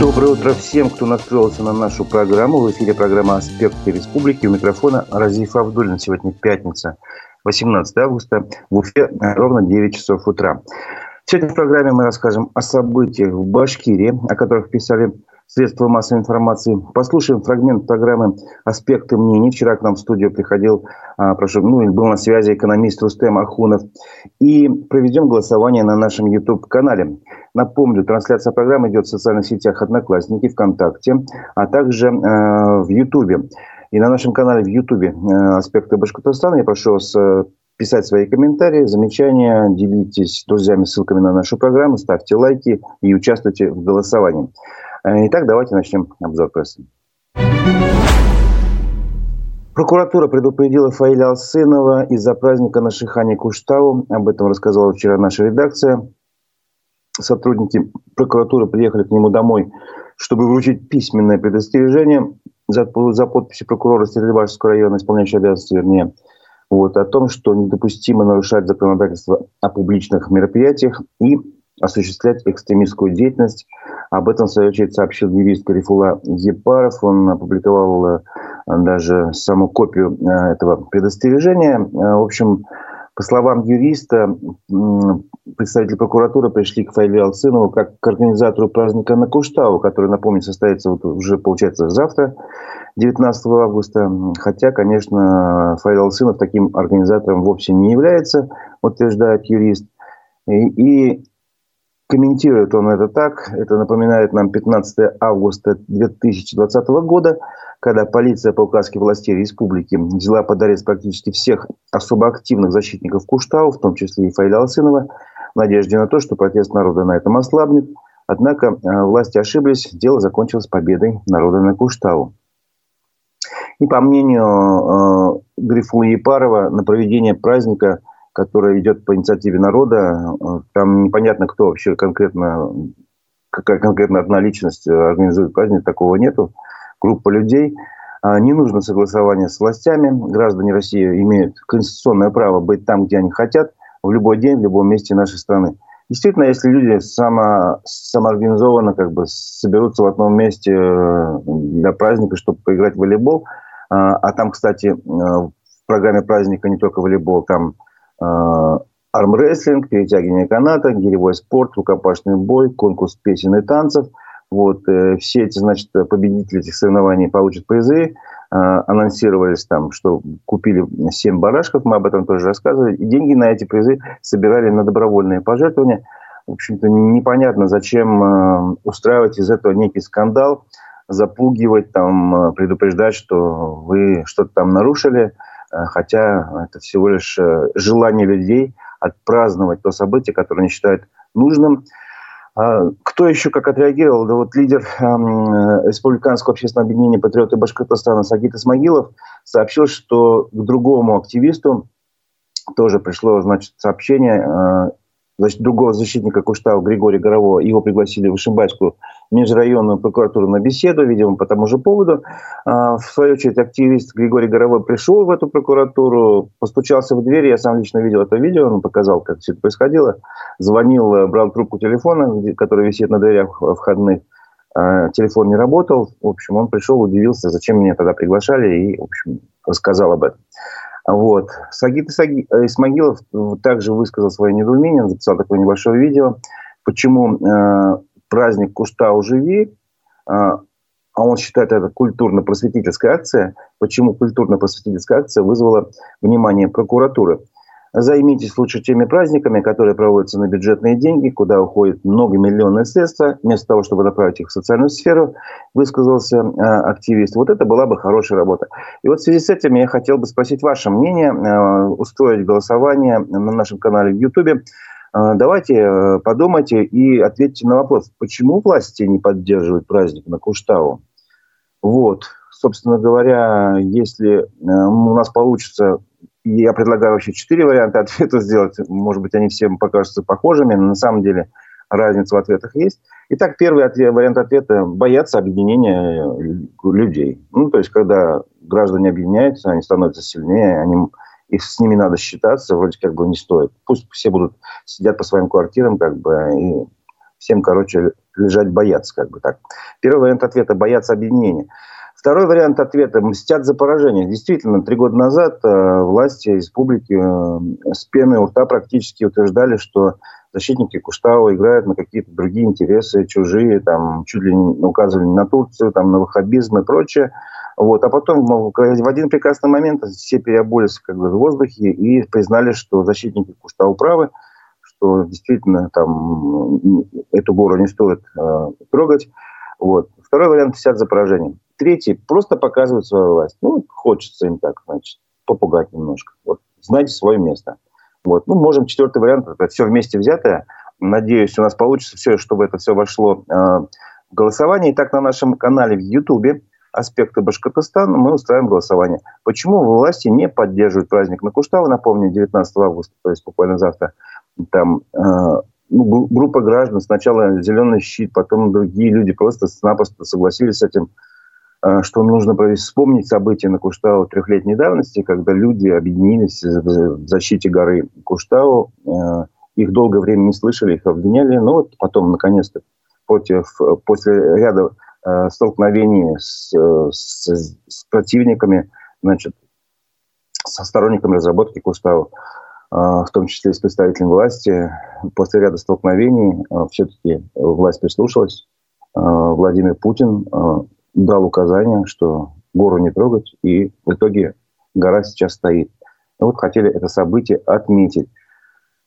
Доброе утро всем, кто настроился на нашу программу. В эфире программа «Аспекты республики». У микрофона Разиф Абдулин. Сегодня пятница, 18 августа. В Уфе ровно 9 часов утра. Сегодня в программе мы расскажем о событиях в Башкирии, о которых писали средства массовой информации. Послушаем фрагмент программы «Аспекты мнений». Вчера к нам в студию приходил, а, прошу, ну, был на связи экономист Рустем Ахунов. И проведем голосование на нашем YouTube-канале. Напомню, трансляция программы идет в социальных сетях «Одноклассники», ВКонтакте, а также э, в YouTube. И на нашем канале в YouTube э, «Аспекты Башкортостана» я прошу вас э, писать свои комментарии, замечания, делитесь с друзьями ссылками на нашу программу, ставьте лайки и участвуйте в голосовании. Э, итак, давайте начнем обзор прессы. Прокуратура предупредила Фаиля Алсынова из-за праздника на Шихане Куштау. Об этом рассказала вчера наша редакция. Сотрудники прокуратуры приехали к нему домой, чтобы вручить письменное предостережение за, за подписью прокурора Стерлибашского района, исполняющего обязанности, вернее, вот, о том, что недопустимо нарушать законодательство о публичных мероприятиях и осуществлять экстремистскую деятельность. Об этом, в свою очередь, сообщил юрист Карифула Епаров. Он опубликовал э, даже саму копию э, этого предостережения. Э, в общем, по словам юриста, представители прокуратуры пришли к Файле Алсынову как к организатору праздника на Куштау, который, напомню, состоится вот уже, получается, завтра, 19 августа. Хотя, конечно, Файл Алсынов таким организатором вовсе не является, утверждает юрист. И, и Комментирует он это так. Это напоминает нам 15 августа 2020 года, когда полиция по указке властей республики взяла под арест практически всех особо активных защитников Куштау, в том числе и Фаиля Алсынова, в надежде на то, что протест народа на этом ослабнет. Однако э, власти ошиблись, дело закончилось победой народа на Куштау. И по мнению э, Грифула Епарова, на проведение праздника – которая идет по инициативе народа. Там непонятно, кто вообще конкретно, какая конкретно одна личность организует праздник, такого нету. Группа людей. А, не нужно согласование с властями. Граждане России имеют конституционное право быть там, где они хотят, в любой день, в любом месте нашей страны. Действительно, если люди само, самоорганизованно как бы соберутся в одном месте э, для праздника, чтобы поиграть в волейбол, а, а там, кстати, э, в программе праздника не только волейбол, там Э, армрестлинг, перетягивание каната, гиревой спорт, рукопашный бой, конкурс песен и танцев. Вот, э, все эти, значит, победители этих соревнований получат призы. Э, анонсировались там, что купили 7 барашков, мы об этом тоже рассказывали. И деньги на эти призы собирали на добровольные пожертвования. В общем-то, непонятно, зачем устраивать из этого некий скандал, запугивать, там, предупреждать, что вы что-то там нарушили – Э, хотя это всего лишь э, желание людей отпраздновать то событие, которое они считают нужным. А кто еще как отреагировал? Да вот лидер эм, Республиканского общественного объединения «Патриоты Башкортостана» Сагит Исмагилов сообщил, что к другому активисту тоже пришло значит, сообщение э, значит, другого защитника Куштау Григория Горового, его пригласили в Ишимбайскую межрайонную прокуратуру на беседу, видимо, по тому же поводу. А, в свою очередь, активист Григорий Горовой пришел в эту прокуратуру, постучался в дверь, я сам лично видел это видео, он показал, как все это происходило, звонил, э, брал трубку телефона, который висит на дверях входных, а, телефон не работал, в общем, он пришел, удивился, зачем меня тогда приглашали, и, в общем, рассказал об этом. Вот. Сагит Исмагилов также высказал свое недоумение, записал такое небольшое видео, почему э, праздник Куштау живи, э, а он считает это культурно-просветительская акция, почему культурно-просветительская акция вызвала внимание прокуратуры. Займитесь лучше теми праздниками, которые проводятся на бюджетные деньги, куда уходят многомиллионные средства, вместо того, чтобы направить их в социальную сферу, высказался э, активист. Вот это была бы хорошая работа. И вот в связи с этим я хотел бы спросить ваше мнение, э, устроить голосование на нашем канале в YouTube. Э, давайте подумайте и ответьте на вопрос, почему власти не поддерживают праздник на Куштау? Вот, собственно говоря, если у нас получится я предлагаю вообще четыре варианта ответа сделать. Может быть, они всем покажутся похожими, но на самом деле разница в ответах есть. Итак, первый ответ, вариант ответа – бояться объединения людей. Ну, то есть, когда граждане объединяются, они становятся сильнее, они, и с ними надо считаться, вроде как бы не стоит. Пусть все будут сидят по своим квартирам, как бы, и всем, короче, лежать бояться, как бы так. Первый вариант ответа – бояться объединения. Второй вариант ответа – мстят за поражение. Действительно, три года назад э, власти республики э, с пеной у рта практически утверждали, что защитники Куштау играют на какие-то другие интересы, чужие, там, чуть ли не указывали на Турцию, там, на ваххабизм и прочее. Вот. А потом в один прекрасный момент все переобулись как бы, в воздухе и признали, что защитники Куштау правы, что действительно там эту гору не стоит э, трогать. Вот. Второй вариант – сидят за поражением. Третий – просто показывают свою власть. Ну, хочется им так, значит, попугать немножко. Вот, знайте свое место. Вот. Ну, можем четвертый вариант, это все вместе взятое. Надеюсь, у нас получится все, чтобы это все вошло э, в голосование. Итак, на нашем канале в Ютубе аспекты Башкортостана мы устраиваем голосование. Почему власти не поддерживают праздник на Куштау? Напомню, 19 августа, то есть буквально завтра, там э, ну, группа граждан, сначала «Зеленый щит», потом другие люди просто-напросто согласились с этим, что нужно вспомнить события на Куштау трехлетней давности, когда люди объединились в защите горы Куштау. Э, их долгое время не слышали, их обвиняли. Но вот потом, наконец-то, против, после ряда э, столкновений с, с, с противниками, значит, со сторонниками разработки Куштау, в том числе и с представителями власти. После ряда столкновений все-таки власть прислушалась. Владимир Путин дал указание, что гору не трогать, и в итоге гора сейчас стоит. Вот хотели это событие отметить.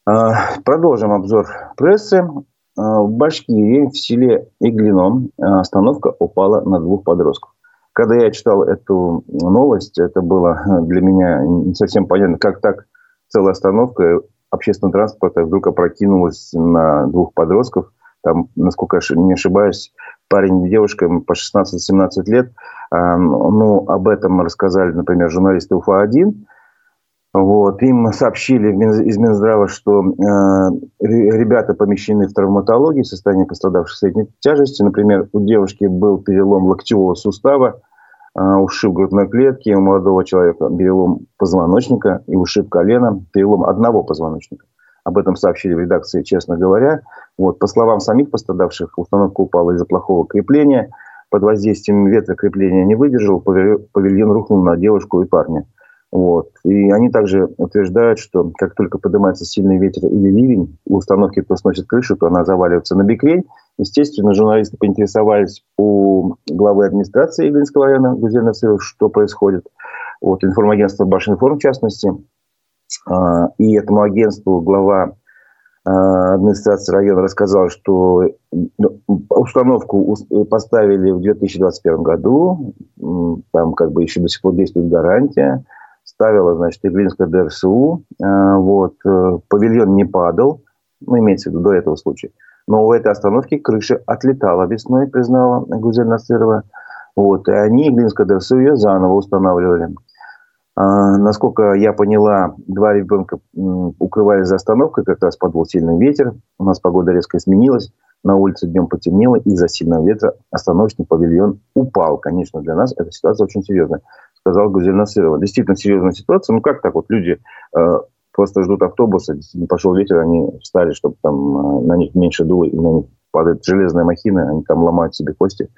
Продолжим обзор прессы. В Башкирии, в селе Иглином, остановка упала на двух подростков. Когда я читал эту новость, это было для меня не совсем понятно, как так целая остановка общественного транспорта вдруг опрокинулась на двух подростков. Там, насколько я не ошибаюсь, парень и девушка по 16-17 лет. Ну, об этом рассказали, например, журналисты УФА-1. Вот. Им сообщили из Минздрава, что э, ребята помещены в травматологии, состояние пострадавших средней тяжести. Например, у девушки был перелом локтевого сустава, а, ушиб грудной клетки, у молодого человека перелом позвоночника и ушиб колена, перелом одного позвоночника. Об этом сообщили в редакции, честно говоря. Вот, по словам самих пострадавших, установка упала из-за плохого крепления. Под воздействием ветра крепление не выдержал, павильон рухнул на девушку и парня. Вот. И они также утверждают, что как только поднимается сильный ветер или ливень, у установки кто сносит крышу, то она заваливается на бекрень. Естественно, журналисты поинтересовались у главы администрации Иглинского района Гузель Насыров, что происходит. Вот, информагентство Башинформ, в частности. А, и этому агентству глава а, администрации района рассказал, что ну, установку поставили в 2021 году. Там как бы еще до сих пор действует гарантия ставила, значит, Иглинская ДРСУ. Э, вот. Э, павильон не падал, ну, имеется в виду до этого случая. Но у этой остановки крыша отлетала весной, признала Гузель Насырова. Вот. И они, Иглинская ДРСУ, ее заново устанавливали. А, насколько я поняла, два ребенка укрывались за остановкой, как раз подул сильный ветер. У нас погода резко изменилась. На улице днем потемнело, из-за сильного ветра остановочный павильон упал. Конечно, для нас эта ситуация очень серьезная сказал Гузель Насырова. Действительно серьезная ситуация. Ну, как так вот люди э, просто ждут автобуса, пошел ветер, они встали, чтобы там э, на них меньше дуло, и на них падает железная махина, они там ломают себе кости.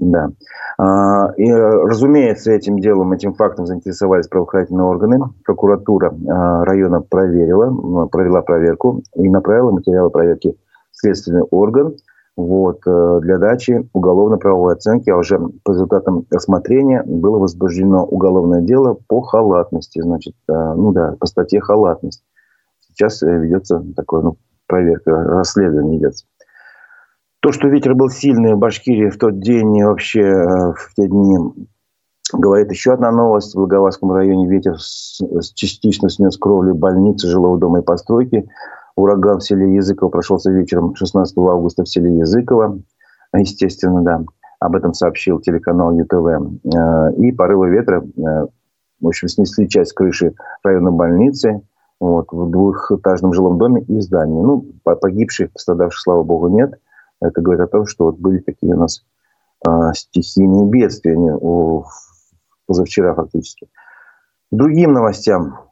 Да. А, и, разумеется, этим делом, этим фактом заинтересовались правоохранительные органы. Прокуратура а, района проверила, провела проверку и направила материалы проверки в следственный орган вот, э, для дачи уголовно-правовой оценки, а уже по результатам рассмотрения было возбуждено уголовное дело по халатности, значит, э, ну да, по статье халатность. Сейчас э, ведется такое, ну, проверка, расследование идет. То, что ветер был сильный в Башкирии в тот день, вообще в те дни, говорит еще одна новость. В Благоварском районе ветер частично снес кровлю больницы, жилого дома и постройки. Ураган в селе Языково прошелся вечером 16 августа в селе Языково. Естественно, да. Об этом сообщил телеканал ЮТВ. Э, и порывы ветра, э, в общем, снесли часть крыши районной больницы вот, в двухэтажном жилом доме и здании. Ну, погибших, пострадавших, слава богу, нет. Это говорит о том, что вот были такие у нас э, стихийные бедствия не, о, позавчера фактически. Другим новостям.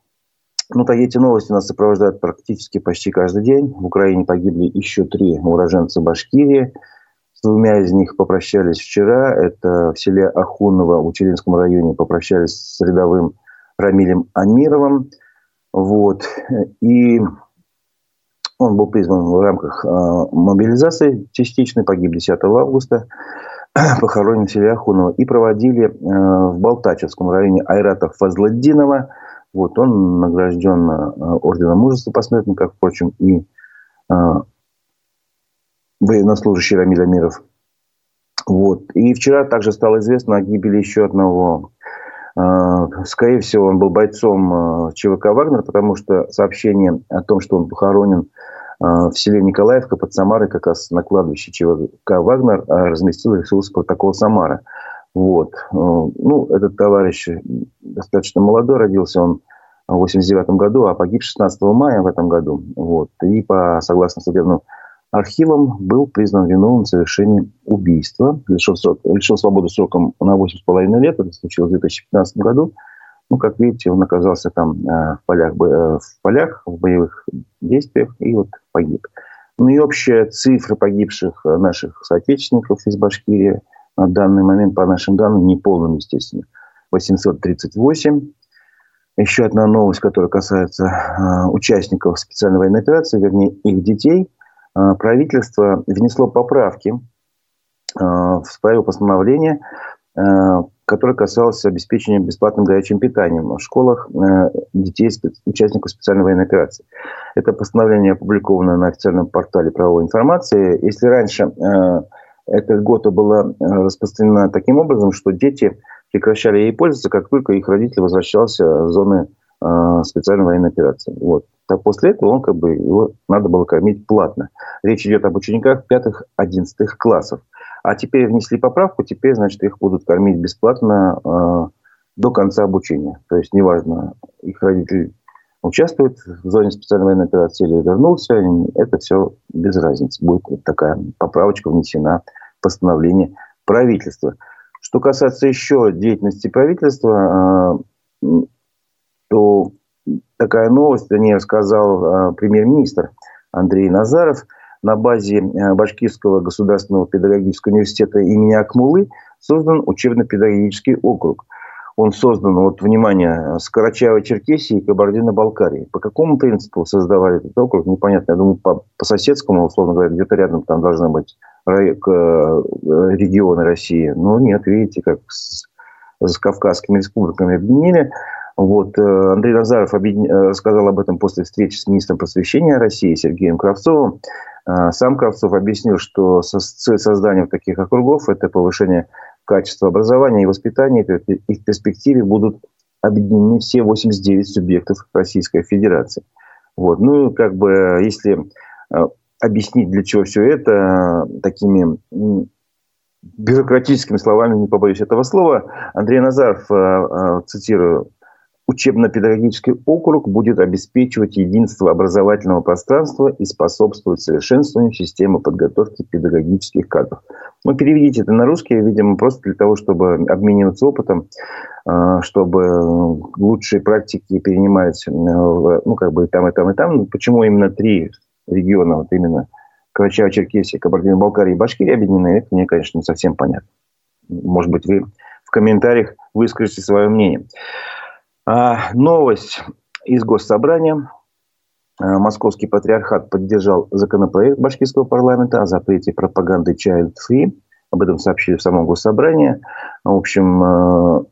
Ну, так эти новости нас сопровождают практически почти каждый день. В Украине погибли еще три уроженца Башкирии. С двумя из них попрощались вчера. Это в селе Ахуново в Учелинском районе попрощались с рядовым Рамилем Амировым. Вот. И он был призван в рамках э, мобилизации частичной, погиб 10 августа, похоронен в селе Ахуново. И проводили э, в Балтачевском районе Айрата Фазладдинова. Вот, он награжден э, орденом мужества посмертно, как, впрочем, и военнослужащий Рамиль Амиров. Вот. И вчера также стало известно о гибели еще одного а, Скорее всего, он был бойцом а, ЧВК «Вагнер», потому что сообщение о том, что он похоронен а, в селе Николаевка под Самарой, как раз на кладбище ЧВК «Вагнер», разместил ресурс протокола «Самара». Вот. Ну, этот товарищ достаточно молодой, родился он в 89 году, а погиб 16 мая в этом году. Вот. И по, согласно судебному архивом был признан виновным в совершении убийства. Лишил, срок, лишил свободы сроком на 8,5 лет. Это случилось в 2015 году. Ну, как видите, он оказался там э, в, полях, э, в полях, в боевых действиях и вот погиб. Ну и общая цифра погибших наших соотечественников из Башкирии на данный момент, по нашим данным, неполным, естественно, 838. Еще одна новость, которая касается э, участников специальной военной операции, вернее, их детей – правительство внесло поправки а, в правила постановления, а, которое касалось обеспечения бесплатным горячим питанием в школах детей, участников специальной военной операции. Это постановление опубликовано на официальном портале правовой информации. Если раньше эта льгота была распространена таким образом, что дети прекращали ей пользоваться, как только их родитель возвращался в зоны специальной военной операции. Вот так после этого он как бы его надо было кормить платно. Речь идет об учениках пятых-одиннадцатых классов. А теперь внесли поправку, теперь, значит, их будут кормить бесплатно э, до конца обучения. То есть, неважно, их родители участвуют в зоне специальной военной операции или вернулся, это все без разницы. Будет вот такая поправочка внесена в постановление правительства. Что касается еще деятельности правительства, э, то такая новость, о ней рассказал э, премьер-министр Андрей Назаров. На базе э, Башкирского государственного педагогического университета имени Акмулы создан учебно-педагогический округ. Он создан, вот, внимание, с Карачаево-Черкесии и Кабардино-Балкарии. По какому принципу создавали этот округ, непонятно. Я думаю, по, по соседскому, условно говоря, где-то рядом там должны быть э, регионы России. Но нет, видите, как с, с Кавказскими республиками объединили. Вот, э, Андрей Назаров э, сказал об этом после встречи с министром просвещения России Сергеем Кравцовым. Э, сам Кравцов объяснил, что цель создания таких округов – это повышение качества образования и воспитания, и в перспективе будут объединены все 89 субъектов Российской Федерации. Вот. Ну, как бы, если объяснить, для чего все это, такими бюрократическими словами, не побоюсь этого слова, Андрей Назаров, цитирую, Учебно-педагогический округ будет обеспечивать единство образовательного пространства и способствовать совершенствованию системы подготовки педагогических кадров. Ну, переведите это на русский, видимо, просто для того, чтобы обмениваться опытом, а, чтобы лучшие практики перенимать, э, ну, как бы там, и там, и там. Ну, почему именно три региона, вот именно Карачаево-Черкесия, Кабардино-Балкария и Башкирия объединены, это мне, конечно, не совсем понятно. Может быть, вы в комментариях выскажете свое мнение. А, новость из Госсобрания. А, Московский патриархат поддержал законопроект башкирского парламента о запрете пропаганды Child Free. Об этом сообщили в самом Госсобрании. В общем, а,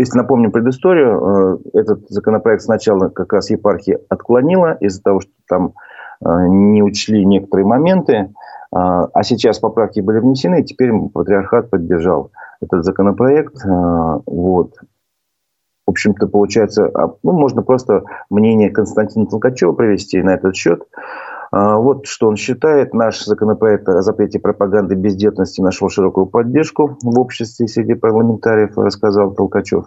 если напомним предысторию, этот законопроект сначала как раз епархия отклонила из-за того, что там не учли некоторые моменты, а сейчас поправки были внесены, и теперь патриархат поддержал этот законопроект. Вот в общем-то, получается, а, ну, можно просто мнение Константина Толкачева привести на этот счет. А, вот что он считает. Наш законопроект о запрете пропаганды бездетности нашел широкую поддержку в обществе среди парламентариев, рассказал Толкачев.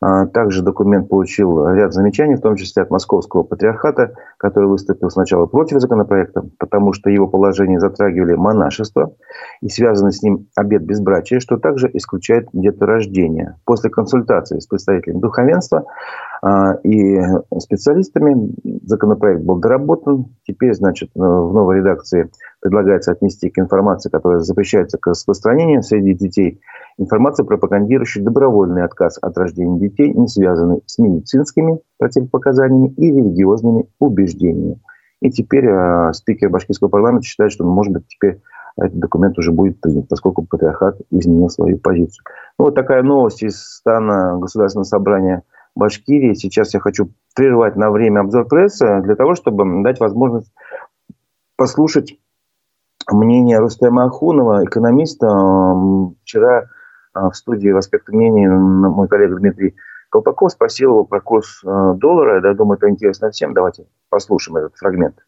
А, также документ получил ряд замечаний, в том числе от Московского патриархата, который выступил сначала против законопроекта, потому что его положения затрагивали монашество и связанный с ним обет безбрачия, что также исключает деторождение. После консультации с представителями духовенства и специалистами. Законопроект был доработан. Теперь, значит, в новой редакции предлагается отнести к информации, которая запрещается к распространению среди детей, информацию, пропагандирующую добровольный отказ от рождения детей, не связанный с медицинскими противопоказаниями и религиозными убеждениями. И теперь э, спикер башкирского парламента считает, что, может быть, теперь этот документ уже будет принят, поскольку патриархат изменил свою позицию. Ну, вот такая новость из стана Государственного собрания Башкирии. Сейчас я хочу прервать на время обзор прессы для того, чтобы дать возможность послушать мнение Рустема Ахунова, экономиста. Вчера э, в студии в аспекте мнений мой коллега Дмитрий Колпаков спросил его про курс э, доллара. Я думаю, это интересно всем. Давайте послушаем этот фрагмент.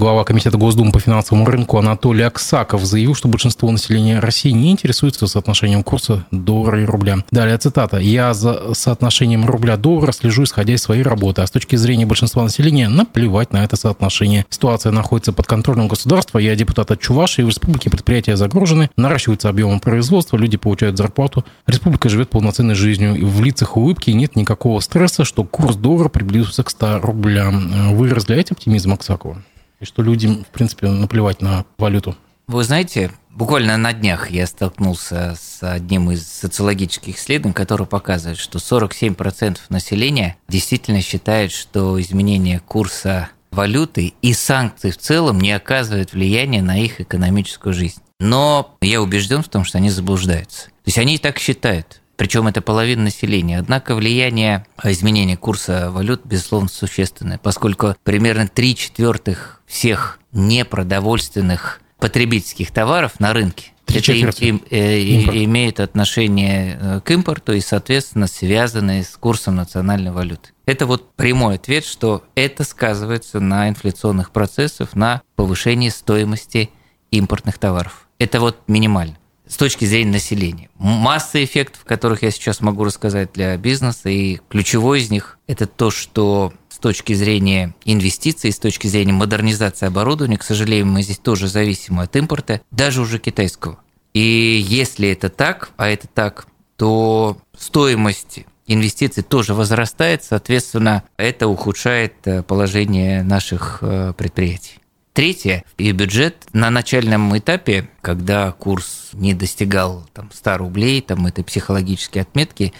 Глава Комитета Госдумы по финансовому рынку Анатолий Аксаков заявил, что большинство населения России не интересуется соотношением курса доллара и рубля. Далее цитата. «Я за соотношением рубля-доллара слежу, исходя из своей работы, а с точки зрения большинства населения наплевать на это соотношение. Ситуация находится под контролем государства, я депутат от Чувашии, в республике предприятия загружены, наращивается объем производства, люди получают зарплату, республика живет полноценной жизнью, и в лицах улыбки нет никакого стресса, что курс доллара приблизился к 100 рублям». Вы разделяете оптимизм Аксакова? И что людям, в принципе, наплевать на валюту. Вы знаете, буквально на днях я столкнулся с одним из социологических исследований, который показывает, что 47% населения действительно считают, что изменение курса валюты и санкции в целом не оказывают влияния на их экономическую жизнь. Но я убежден в том, что они заблуждаются. То есть они и так считают причем это половина населения. Однако влияние изменения курса валют, безусловно, существенное, поскольку примерно три четвертых всех непродовольственных потребительских товаров на рынке это им, им, э, имеет отношение э, к импорту и, соответственно, связанные с курсом национальной валюты. Это вот прямой ответ, что это сказывается на инфляционных процессах, на повышении стоимости импортных товаров. Это вот минимально с точки зрения населения. Масса эффектов, которых я сейчас могу рассказать для бизнеса, и ключевой из них – это то, что точки зрения инвестиций, с точки зрения модернизации оборудования, к сожалению, мы здесь тоже зависимы от импорта, даже уже китайского. И если это так, а это так, то стоимость инвестиций тоже возрастает, соответственно, это ухудшает э, положение наших э, предприятий. Третье, и бюджет на начальном этапе, когда курс не достигал там, 100 рублей, там этой психологической отметки,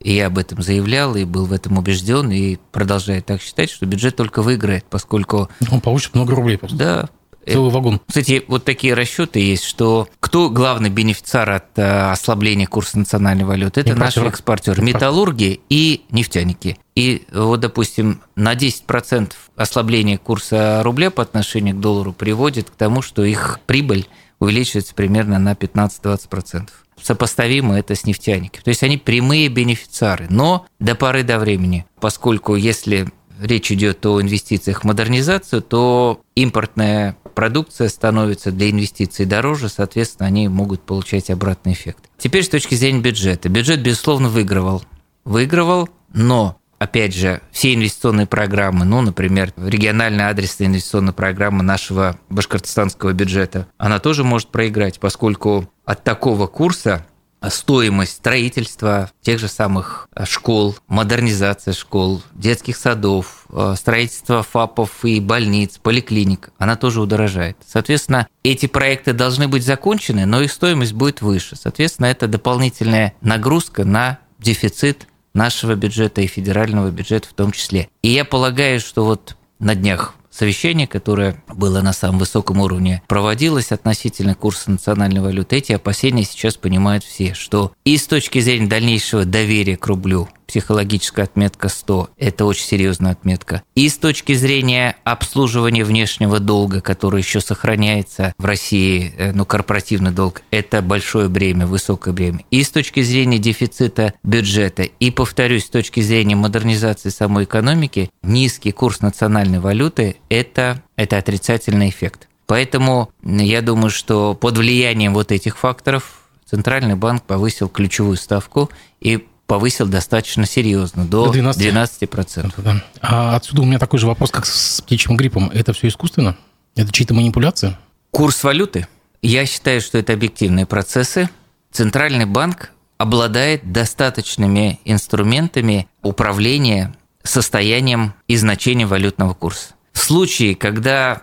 и я об этом заявлял и был в этом убежден, и продолжаю так считать, что бюджет только выиграет, поскольку... Он получит много рублей просто. Да, Целый вагон. Кстати, вот такие расчеты есть, что кто главный бенефициар от э, ослабления курса национальной валюты? Это наши экспортеры, металлурги и нефтяники. И вот, допустим, на 10% ослабление курса рубля по отношению к доллару приводит к тому, что их прибыль увеличивается примерно на 15-20% сопоставимо это с нефтяниками. То есть они прямые бенефициары. Но до поры до времени, поскольку если речь идет о инвестициях в модернизацию, то импортная продукция становится для инвестиций дороже, соответственно, они могут получать обратный эффект. Теперь с точки зрения бюджета. Бюджет, безусловно, выигрывал. Выигрывал, но опять же, все инвестиционные программы, ну, например, региональная адресная инвестиционная программа нашего башкортостанского бюджета, она тоже может проиграть, поскольку от такого курса стоимость строительства тех же самых э, школ, модернизация школ, детских садов, э, строительство ФАПов и больниц, поликлиник, она тоже удорожает. Соответственно, эти проекты должны быть закончены, но их стоимость будет выше. Соответственно, это дополнительная нагрузка на дефицит нашего бюджета и федерального бюджета в том числе. И я полагаю, что вот на днях совещание, которое было на самом высоком уровне, проводилось относительно курса национальной валюты. Эти опасения сейчас понимают все, что и с точки зрения дальнейшего доверия к рублю, психологическая отметка 100 – это очень серьезная отметка. И с точки зрения обслуживания внешнего долга, который еще сохраняется в России, э, ну, корпоративный долг, это большое бремя, высокое бремя. И с точки зрения дефицита бюджета, и, повторюсь, с точки зрения модернизации самой экономики, низкий курс национальной валюты – это, это отрицательный эффект. Поэтому я думаю, что под влиянием вот этих факторов Центральный банк повысил ключевую ставку и повысил достаточно серьезно, до 12%. 12%. Да. А отсюда у меня такой же вопрос, как с птичьим гриппом. Это все искусственно? Это чьи-то манипуляции? Курс валюты? Я считаю, что это объективные процессы. Центральный банк обладает достаточными инструментами управления состоянием и значением валютного курса. В случае, когда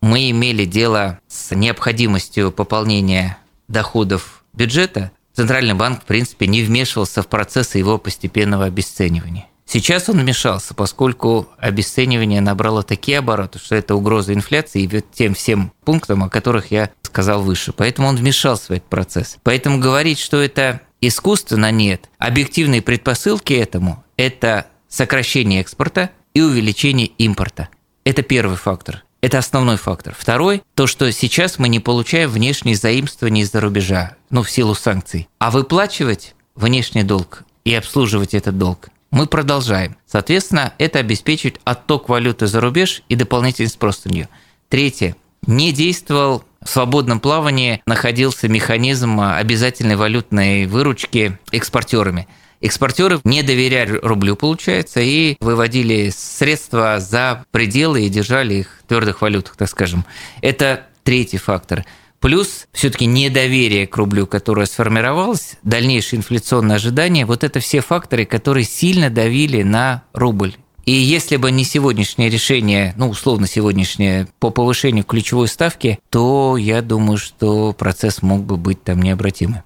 мы имели дело с необходимостью пополнения доходов бюджета, Центральный банк, в принципе, не вмешивался в процессы его постепенного обесценивания. Сейчас он вмешался, поскольку обесценивание набрало такие обороты, что это угроза инфляции и тем всем пунктам, о которых я сказал выше. Поэтому он вмешался в этот процесс. Поэтому говорить, что это искусственно, нет. Объективные предпосылки этому – это сокращение экспорта и увеличение импорта. Это первый фактор. Это основной фактор. Второй – то, что сейчас мы не получаем внешние заимствования из-за рубежа, ну, в силу санкций. А выплачивать внешний долг и обслуживать этот долг мы продолжаем. Соответственно, это обеспечивает отток валюты за рубеж и дополнительный спрос на нее. Третье. Не действовал в свободном плавании, находился механизм обязательной валютной выручки экспортерами – Экспортеры не доверяли рублю, получается, и выводили средства за пределы и держали их в твердых валютах, так скажем. Это третий фактор. Плюс все-таки недоверие к рублю, которое сформировалось, дальнейшие инфляционные ожидания, вот это все факторы, которые сильно давили на рубль. И если бы не сегодняшнее решение, ну, условно сегодняшнее, по повышению ключевой ставки, то я думаю, что процесс мог бы быть там необратимым.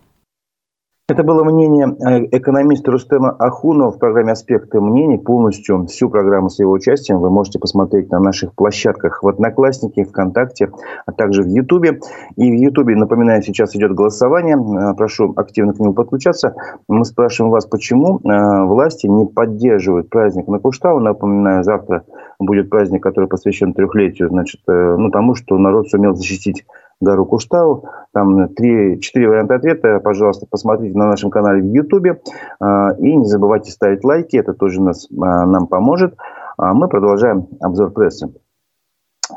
Это было мнение э, экономиста Рустема Ахунова в программе «Аспекты мнений». Полностью всю программу с его участием вы можете посмотреть на наших площадках в Одноклассники, ВКонтакте, а также в Ютубе. И в Ютубе, напоминаю, сейчас идет голосование. Э, прошу активно к нему подключаться. Мы спрашиваем вас, почему э, власти не поддерживают праздник на Куштау. Напоминаю, завтра будет праздник, который посвящен трехлетию, значит, ну, тому, что народ сумел защитить гору Куштау. Там три, четыре варианта ответа. Пожалуйста, посмотрите на нашем канале в Ютубе. А, и не забывайте ставить лайки. Это тоже нас, а, нам поможет. А мы продолжаем обзор прессы.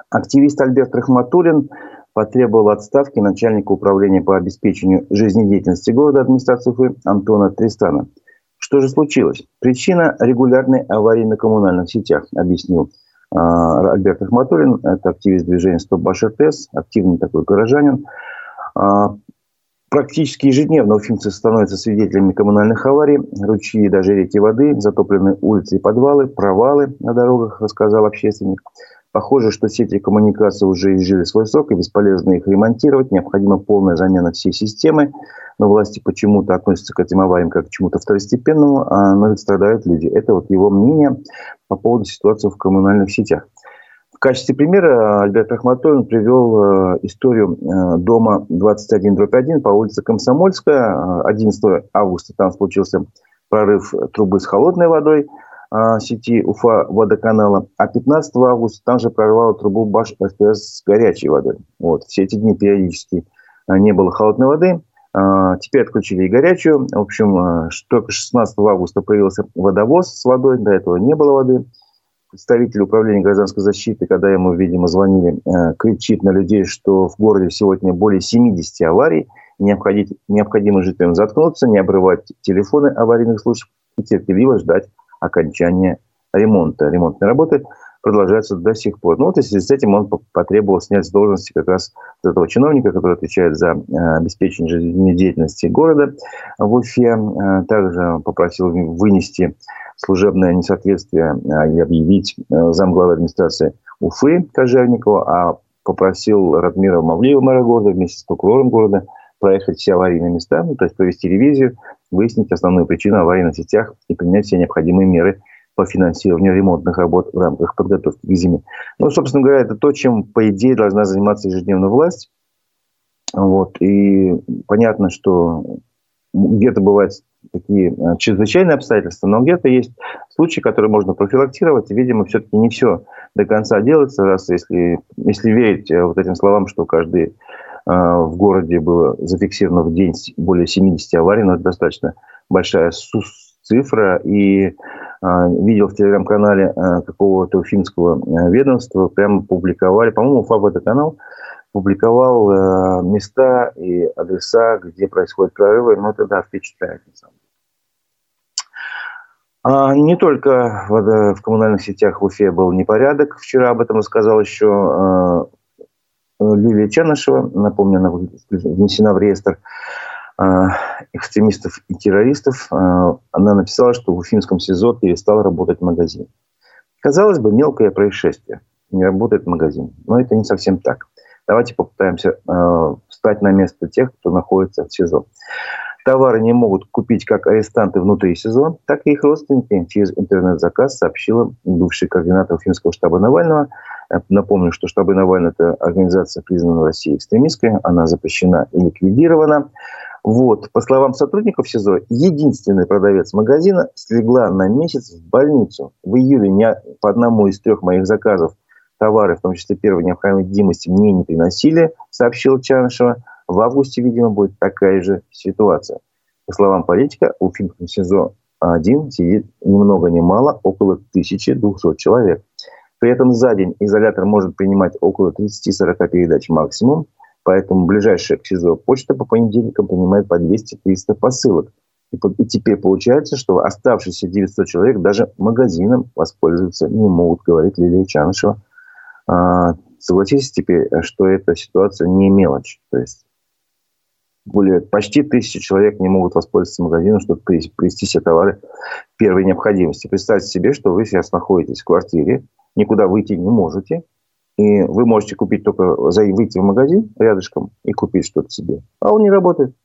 Активист Альберт Рахматуллин потребовал отставки начальника управления по обеспечению жизнедеятельности города администрации Уфы Антона Тристана. Что же случилось? Причина регулярной аварии на коммунальных сетях, объяснил Альберт Ахматуллин, это активист движения «Стоп Башир ТЭС», активный такой горожанин. А, практически ежедневно уфимцы становятся свидетелями коммунальных аварий, ручьи и даже реки воды, затопленные улицы и подвалы, провалы на дорогах, рассказал общественник. Похоже, что сети коммуникации уже изжили свой срок и бесполезно их ремонтировать. Необходима полная замена всей системы. Но власти почему-то относятся к этим авариям как к чему-то второстепенному, а но ведь страдают люди. Это вот его мнение по поводу ситуации в коммунальных сетях. В качестве примера Альберт Ахматуллин привел э, историю э, дома 21-1 по улице Комсомольская. 11 августа там случился прорыв трубы с холодной водой – а, сети Уфа водоканала, а 15 августа там же прорвало трубу баш СПС с горячей водой. Вот. Все эти дни периодически а, не было холодной воды. А, теперь отключили и горячую. В общем, только 16 августа появился водовоз с водой. До этого не было воды. Представитель управления гражданской защиты, когда ему, видимо, звонили, кричит на людей, что в городе сегодня более 70 аварий. Необходимо жителям заткнуться, не обрывать телефоны аварийных служб и терпеливо ждать окончания ремонта. Ремонтные работы продолжаются до сих пор. Ну вот и в связи с этим он потребовал снять с должности как раз этого чиновника, который отвечает за э, обеспечение жизнедеятельности города в Уфе. Э, также попросил вынести служебное несоответствие э, и объявить замглавы администрации Уфы Кожевникова, а попросил Радмира Мавлиева, мэра города, вместе с прокурором города проехать все аварийные места, ну, то есть провести ревизию, выяснить основную причину аварии на сетях и принять все необходимые меры по финансированию ремонтных работ в рамках подготовки к зиме. Ну, собственно говоря, это то, чем, по идее, должна заниматься ежедневно власть. Вот. И понятно, что где-то бывают такие э, чрезвычайные обстоятельства, но где-то есть случаи, которые можно профилактировать. И, видимо, все-таки не все до конца делается, раз если, если верить э, вот этим словам, что каждый в городе было зафиксировано в день более 70 аварий, но это достаточно большая цифра. И а, видел в телеграм-канале а, какого-то финского ведомства, прямо публиковали, по-моему, ФАБ канал, публиковал места и адреса, где происходят прорывы. Ну, это, да, впечатляет, деле. Не только в, коммунальных сетях в Уфе был непорядок. Вчера об этом рассказал еще Лилия Чанышева, напомню, она внесена в реестр. экстремистов и террористов, она написала, что в Уфимском СИЗО перестал работать магазин. Казалось бы, мелкое происшествие. Не работает магазин. Но это не совсем так. Давайте попытаемся э, встать на место тех, кто находится в СИЗО. Товары не могут купить как арестанты внутри СИЗО, так и их родственники через интернет-заказ, сообщила бывший координатор Уфимского штаба Навального. Э, напомню, что штабы Навального – это организация, признанная в России экстремистской. Она запрещена и ликвидирована. Вот. По словам сотрудников СИЗО, единственный продавец магазина слегла на месяц в больницу. В июле не по одному из трех моих заказов товары, в том числе первой необходимости, мне не приносили, сообщил Чанышева. В августе, видимо, будет такая же ситуация. По словам политика, у Финком СИЗО-1 сидит ни много ни мало, около 1200 человек. При этом за день изолятор может принимать около 30-40 передач максимум, поэтому ближайшая к СИЗО почта по понедельникам принимает по 200-300 посылок. И, и теперь получается, что оставшиеся 900 человек даже магазином воспользоваться не могут, говорит Лилия Чанышева, а, согласитесь теперь, что эта ситуация не мелочь. То есть более почти тысячи человек не могут воспользоваться магазином, чтобы привезти себе товары первой необходимости. Представьте себе, что вы сейчас находитесь в квартире, никуда выйти не можете, и вы можете купить только, выйти в магазин рядышком и купить что-то себе. А он не работает.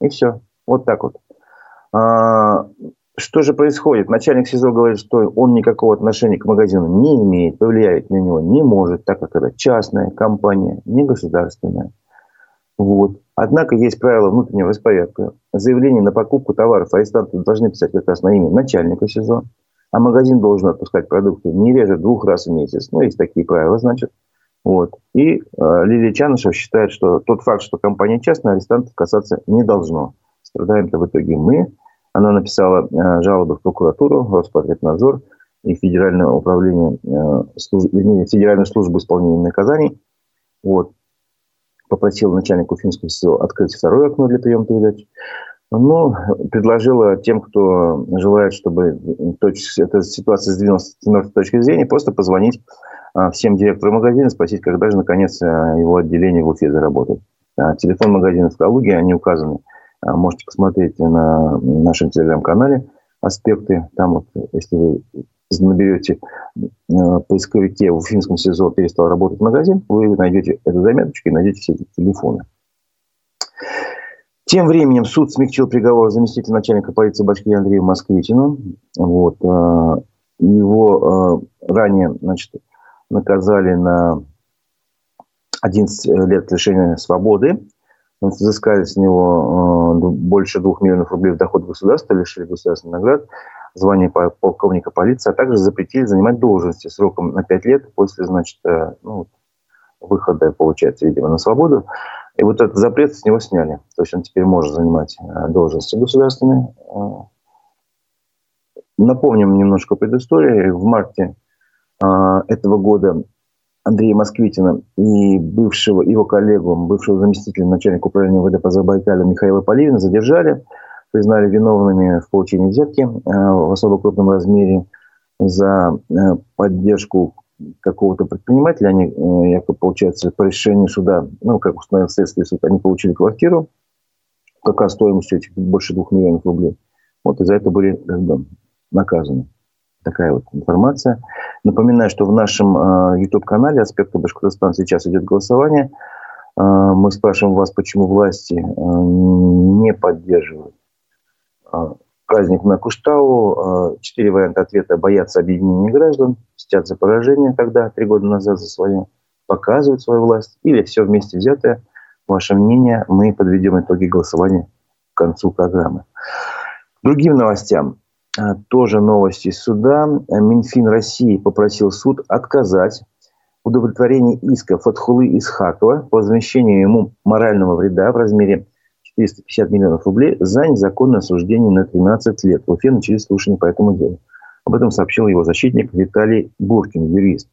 И все. Вот так вот. А, что же происходит? Начальник СИЗО говорит, что он никакого отношения к магазину не имеет, повлиять на него не может, так как это частная компания, не государственная. Вот. Однако есть правила внутреннего распорядка. Заявление на покупку товаров арестанты должны писать как раз на имя начальника СИЗО, а магазин должен отпускать продукты не реже двух раз в месяц. Ну, есть такие правила, значит. Вот. И э, Лилия Чанышева считает, что тот факт, что компания частная, арестантов касаться не должно. Страдаем-то в итоге мы, она написала э, жалобы в прокуратуру, Роспотребнадзор и Федеральное управление, э, служб, вернее, Федеральную службу исполнения наказаний. Вот. Попросила начальника Уфимского СИЗО открыть второе окно для приема передач. Ну, предложила тем, кто желает, чтобы эта ситуация сдвинулась с мертвой точки зрения, просто позвонить э, всем директорам магазина, спросить, когда же, наконец, его отделение в Уфе заработает. Телефон магазина в Калуге, они указаны а, можете посмотреть на нашем телеграм-канале аспекты. Там вот, если вы наберете в поисковике в Уфимском СИЗО перестал работать магазин, вы найдете эту заметочку и найдете все эти телефоны. Тем временем суд смягчил приговор заместителя начальника полиции Башкирии Андрею Москвитину. Вот. А, его а, ранее значит, наказали на 11 лет лишения свободы взыскали с него э, больше двух миллионов рублей в доход государства, лишили государственных наград, звание полковника полиции, а также запретили занимать должности сроком на пять лет после, значит, э, ну, выхода, получается, видимо, на свободу. И вот этот запрет с него сняли. То есть он теперь может занимать э, должности государственные. Напомним немножко предысторию. В марте этого года Андрея Москвитина и бывшего его коллегу, бывшего заместителя начальника управления МВД по Забайкалю Михаила Поливина задержали, признали виновными в получении взятки э, в особо крупном размере за э, поддержку какого-то предпринимателя. Они, э, якобы, получается, по решению суда, ну, как установил следствие суд, они получили квартиру, какая стоимость этих больше двух миллионов рублей. Вот и за это были как бы, наказаны такая вот информация. Напоминаю, что в нашем э, YouTube-канале «Аспекты Башкортостана» сейчас идет голосование. Э, мы спрашиваем вас, почему власти э, не поддерживают праздник на Куштау. Четыре варианта ответа. Боятся объединения граждан, мстят за поражение тогда, три года назад за свое, показывают свою власть. Или все вместе взятое. Ваше мнение, мы подведем итоги голосования к концу программы. Другим новостям. А, тоже новости суда. Минфин России попросил суд отказать в удовлетворении иска Фатхулы Исхакова по возмещению ему морального вреда в размере 450 миллионов рублей за незаконное осуждение на 13 лет. В Уфе начались слушания по этому делу. Об этом сообщил его защитник Виталий Буркин, юрист.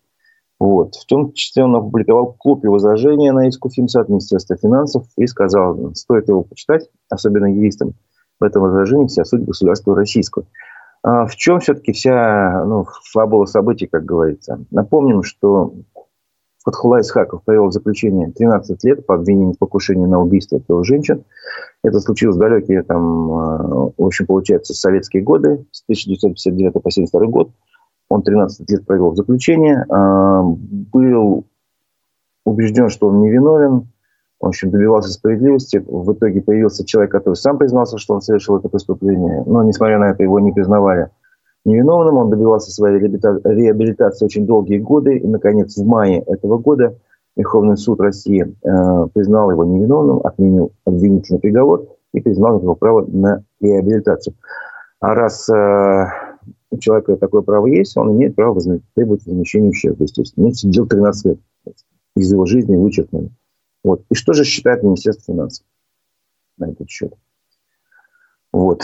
Вот. В том числе он опубликовал копию возражения на иск Уфимца от Министерства финансов и сказал, стоит его почитать, особенно юристам, в этом возражении вся суть государства российского. А в чем все-таки вся ну, фабула событий, как говорится? Напомним, что Фатхулла Исхаков провел в заключение 13 лет по обвинению в покушении на убийство трех женщин. Это случилось в далекие, там, э, в общем, получается, советские годы, с 1959 по 1972 год. Он 13 лет провел в заключении. Э, был убежден, что он невиновен. В общем, добивался справедливости. В итоге появился человек, который сам признался, что он совершил это преступление. Но, несмотря на это, его не признавали невиновным. Он добивался своей реабилитации очень долгие годы. И, наконец, в мае этого года Верховный суд России э, признал его невиновным, отменил обвинительный приговор и признал его право на реабилитацию. А раз э, у человека такое право есть, он имеет право требовать возмещения ущерба, естественно. Он сидел 13 лет из его жизни вычеркнули. Вот. И что же считает Министерство финансов на этот счет? Вот.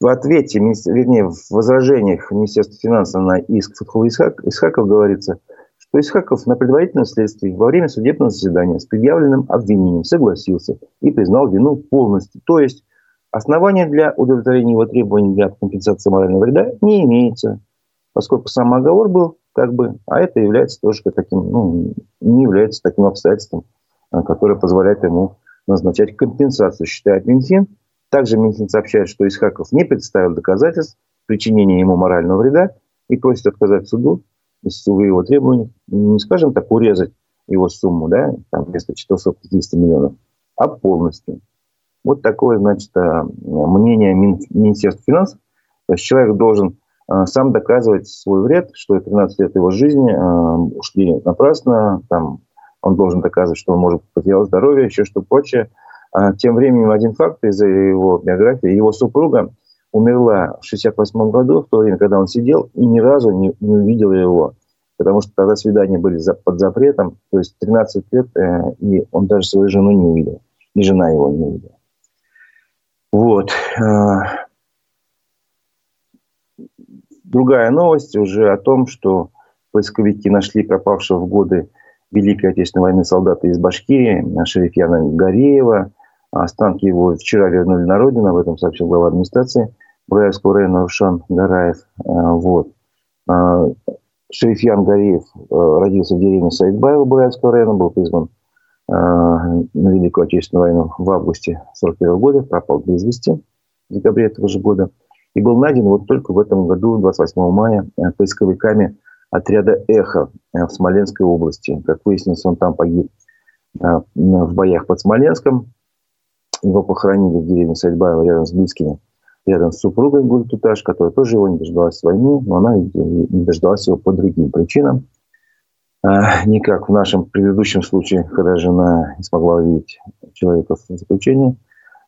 В ответе, вернее, в возражениях Министерства финансов на иск Фатхула Исхак, Исхаков говорится, что Исхаков на предварительном следствии во время судебного заседания с предъявленным обвинением согласился и признал вину полностью. То есть основания для удовлетворения его требований для компенсации морального вреда не имеется, поскольку сам оговор был как бы, а это является тоже таким, ну, не является таким обстоятельством, а, которое позволяет ему назначать компенсацию, считает Минфин. Также Минфин сообщает, что Исхаков не представил доказательств причинения ему морального вреда и просит отказать суду, если вы его требования, не скажем так, урезать его сумму, да, там вместо 450 миллионов, а полностью. Вот такое, значит, а, мнение Министерства финансов. То есть человек должен а, сам доказывать свой вред, что 13 лет его жизни а, ушли напрасно, там, он должен доказывать, что он может потерять здоровье, еще что прочее. А тем временем один факт из его биографии. Его супруга умерла в 68 году, в то время, когда он сидел, и ни разу не, не увидела его. Потому что тогда свидания были за, под запретом. То есть 13 лет, э, и он даже свою жену не увидел. И жена его не увидела. Вот. А, Другая новость уже о том, что поисковики нашли пропавшего в годы Великой Отечественной войны солдата из Башкирии, Шерифьяна Гореева. Останки его вчера вернули на родину, об этом сообщил глава администрации Бураевского района Рушан Гараев. А, вот. А, Шерифьян Гореев э, родился в деревне Саидбаева Бураевского района, был призван а, на Великую Отечественную войну в августе 1941 года, пропал без вести в декабре этого же года – и был найден вот только в этом году, 28 мая, э, поисковиками отряда «Эхо» э, в Смоленской области. Как выяснилось, он там погиб в боях под Смоленском. Его похоронили в деревне Сальбаева рядом с близкими, рядом с супругой Гультуташ, которая тоже его не дождалась войны, но она не дождалась его по другим причинам. Не как в нашем предыдущем случае, когда жена не смогла увидеть человека в заключении.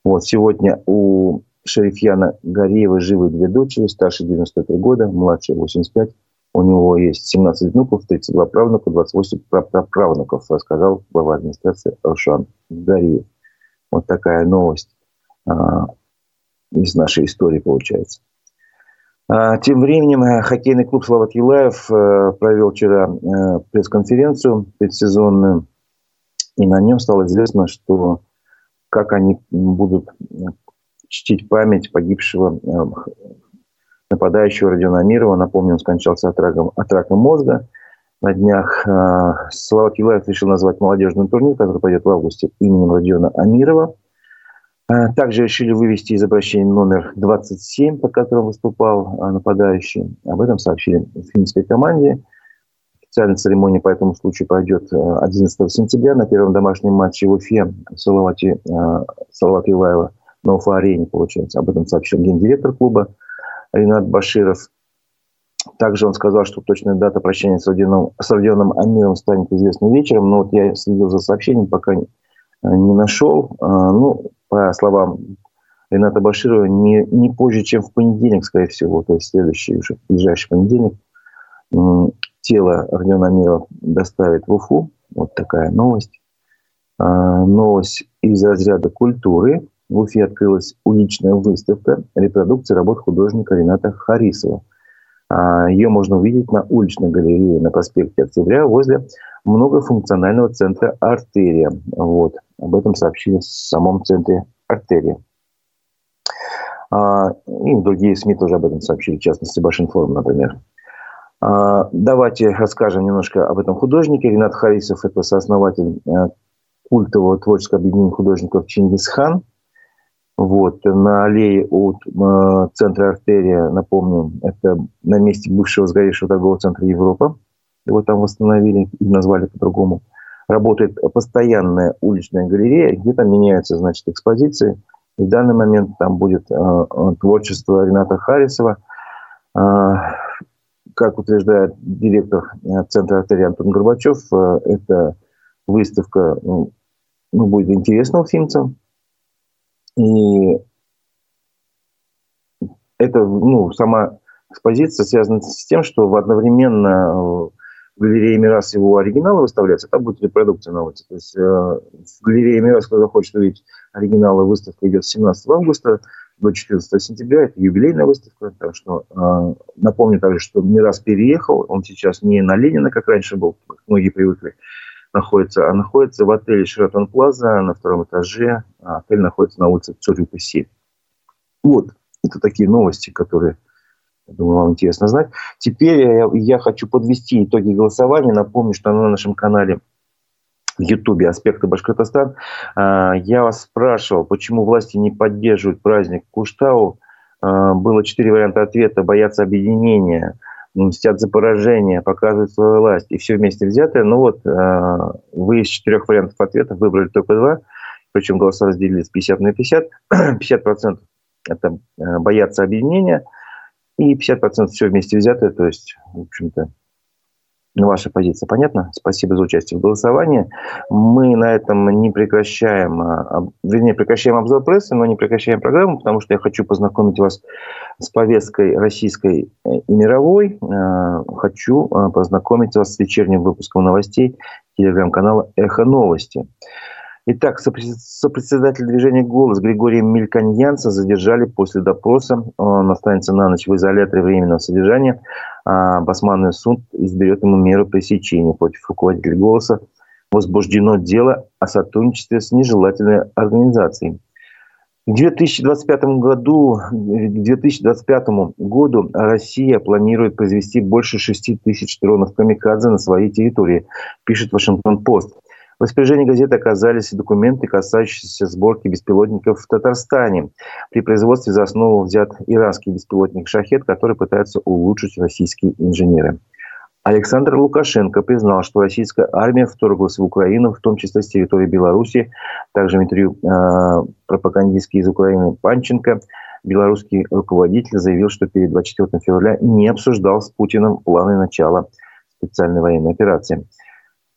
Вот сегодня у Шерифьяна Гореева живы две дочери, старше 93 года, младше 85. У него есть 17 внуков, 32 правнука, 28 праправнуков, рассказал глава администрации Рушан Гореев. Вот такая новость а, из нашей истории получается. А, тем временем э, хоккейный клуб Слават Юлаев а, провел вчера а, пресс-конференцию предсезонную, и на нем стало известно, что как они будут чтить память погибшего э, нападающего Родиона Амирова. Напомню, он скончался от рака, от рака мозга. На днях э, Слава Килаев решил назвать молодежный турнир, который пойдет в августе именем Родиона Амирова. Э, также решили вывести из обращения номер 27, под которым выступал нападающий. Об этом сообщили финской команде. Официальная церемония по этому случаю пройдет 11 сентября на первом домашнем матче в Уфе Салавати, Салават Юлаева – на Уфа-арене, получается. Об этом сообщил гендиректор клуба Ренат Баширов. Также он сказал, что точная дата прощания с Родионом, с Родионом Амиром станет известна вечером, но вот я следил за сообщением, пока не, не нашел. А, ну, по словам Рената Баширова, не, не позже, чем в понедельник, скорее всего, то есть следующий уже, ближайший понедельник, тело Родиона Амирова доставит в Уфу. Вот такая новость. А, новость из разряда культуры. В Уфе открылась уличная выставка репродукции работ художника Рената Харисова. А, Ее можно увидеть на уличной галерее на проспекте Октября возле многофункционального центра «Артерия». Вот. Об этом сообщили в самом центре «Артерия». А, и другие СМИ тоже об этом сообщили, в частности, Башинформ, например. А, давайте расскажем немножко об этом художнике. Ренат Харисов – это сооснователь э, культового творческого объединения художников Чингисхан. Вот, на аллее от э, центра артерия, напомню, это на месте бывшего сгоревшего торгового центра Европа. Его там восстановили и назвали по-другому. Работает постоянная уличная галерея, где там меняются, значит, экспозиции. И в данный момент там будет э, творчество Рената Харисова – как утверждает директор э, Центра артерии Антон Горбачев, э, эта выставка ну, ну, будет интересна уфимцам. И это, ну, сама экспозиция связана с тем, что одновременно э, в галерее Мирас его оригиналы выставляются, там будет репродукция на улице. То есть в галерее Мирас, кто захочет увидеть оригиналы, выставка идет с 17 августа, до 14 сентября. Это юбилейная выставка. Так что э, напомню также, что раз переехал. Он сейчас не на Ленина, как раньше был, как многие привыкли, находится, а находится в отеле Шератон Плаза на втором этаже. А отель находится на улице Цурюка 7. Вот, это такие новости, которые, я думаю, вам интересно знать. Теперь я, я хочу подвести итоги голосования. Напомню, что на нашем канале в Ютубе «Аспекты Башкортостан». А, я вас спрашивал, почему власти не поддерживают праздник Куштау. А, было четыре варианта ответа. Боятся объединения, мстят за поражение, показывают свою власть и все вместе взятое. Ну вот, а, вы из четырех вариантов ответов выбрали только два, причем голоса разделились 50 на 50. 50% это боятся объединения, и 50% все вместе взятое, то есть, в общем-то, Ваша позиция понятна? Спасибо за участие в голосовании. Мы на этом не прекращаем, а, вернее, прекращаем обзор прессы, но не прекращаем программу, потому что я хочу познакомить вас с повесткой российской э, и мировой. Э, хочу э, познакомить вас с вечерним выпуском новостей телеграм-канала «Эхо новости». Итак, сопредседатель движения «Голос» Григория Мельканьянца задержали после допроса. Он останется на ночь в изоляторе временного содержания. А Басманный суд изберет ему меру пресечения против руководителя «Голоса». Возбуждено дело о сотрудничестве с нежелательной организацией. К 2025 году, к 2025 году Россия планирует произвести больше 6 тысяч дронов «Камикадзе» на своей территории, пишет Вашингтон-Пост. В распоряжении газеты оказались документы, касающиеся сборки беспилотников в Татарстане. При производстве за основу взят иранский беспилотник «Шахет», который пытаются улучшить российские инженеры. Александр Лукашенко признал, что российская армия вторглась в Украину, в том числе с территории Беларуси. Также в интервью э, пропагандистский из Украины Панченко белорусский руководитель заявил, что перед 24 февраля не обсуждал с Путиным планы начала специальной военной операции.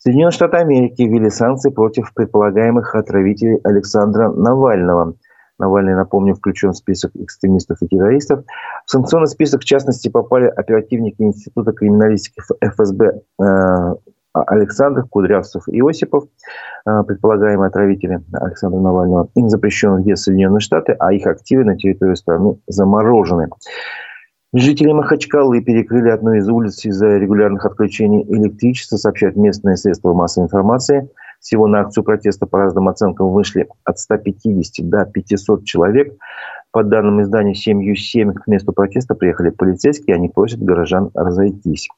Соединенные Штаты Америки ввели санкции против предполагаемых отравителей Александра Навального. Навальный, напомню, включен в список экстремистов и террористов. В санкционный список, в частности, попали оперативники Института криминалистики ФСБ э, Александр Кудрявцев и Осипов, э, предполагаемые отравители Александра Навального. Им запрещен въезд в Соединенные Штаты, а их активы на территории страны заморожены. Жители Махачкалы перекрыли одну из улиц из-за регулярных отключений электричества, сообщают местные средства массовой информации. Всего на акцию протеста по разным оценкам вышли от 150 до 500 человек. По данным издания «Семью 7» к месту протеста приехали полицейские, они просят горожан разойтись.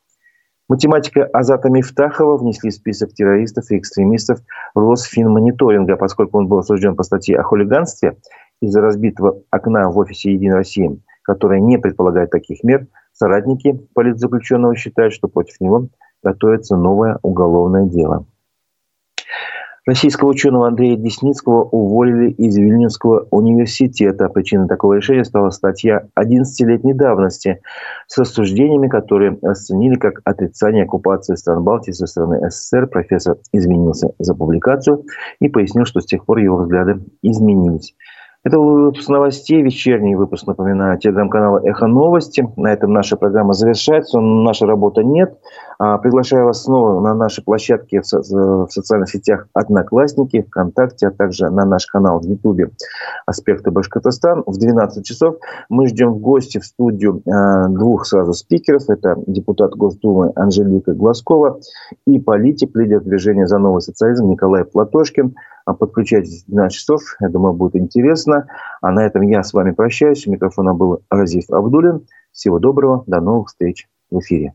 Математика Азата Мифтахова внесли в список террористов и экстремистов Росфинмониторинга, поскольку он был осужден по статье о хулиганстве из-за разбитого окна в офисе «Единой России» которая не предполагает таких мер, соратники политзаключенного считают, что против него готовится новое уголовное дело. Российского ученого Андрея Десницкого уволили из Вильнюсского университета. Причиной такого решения стала статья 11-летней давности с рассуждениями, которые оценили как отрицание оккупации стран Балтии со стороны СССР. Профессор извинился за публикацию и пояснил, что с тех пор его взгляды изменились. Это выпуск новостей, вечерний выпуск, напоминаю, телеграм-канала «Эхо новости». На этом наша программа завершается, наша работа нет. А, приглашаю вас снова на наши площадки в социальных сетях «Одноклассники», ВКонтакте, а также на наш канал в Ютубе «Аспекты Башкортостан». В 12 часов мы ждем в гости в студию а, двух сразу спикеров. Это депутат Госдумы Анжелика Глазкова и политик, лидер движения «За новый социализм» Николай Платошкин – подключайтесь в 12 часов. Я думаю, будет интересно. А на этом я с вами прощаюсь. У микрофона был Разиф Абдулин. Всего доброго. До новых встреч в эфире.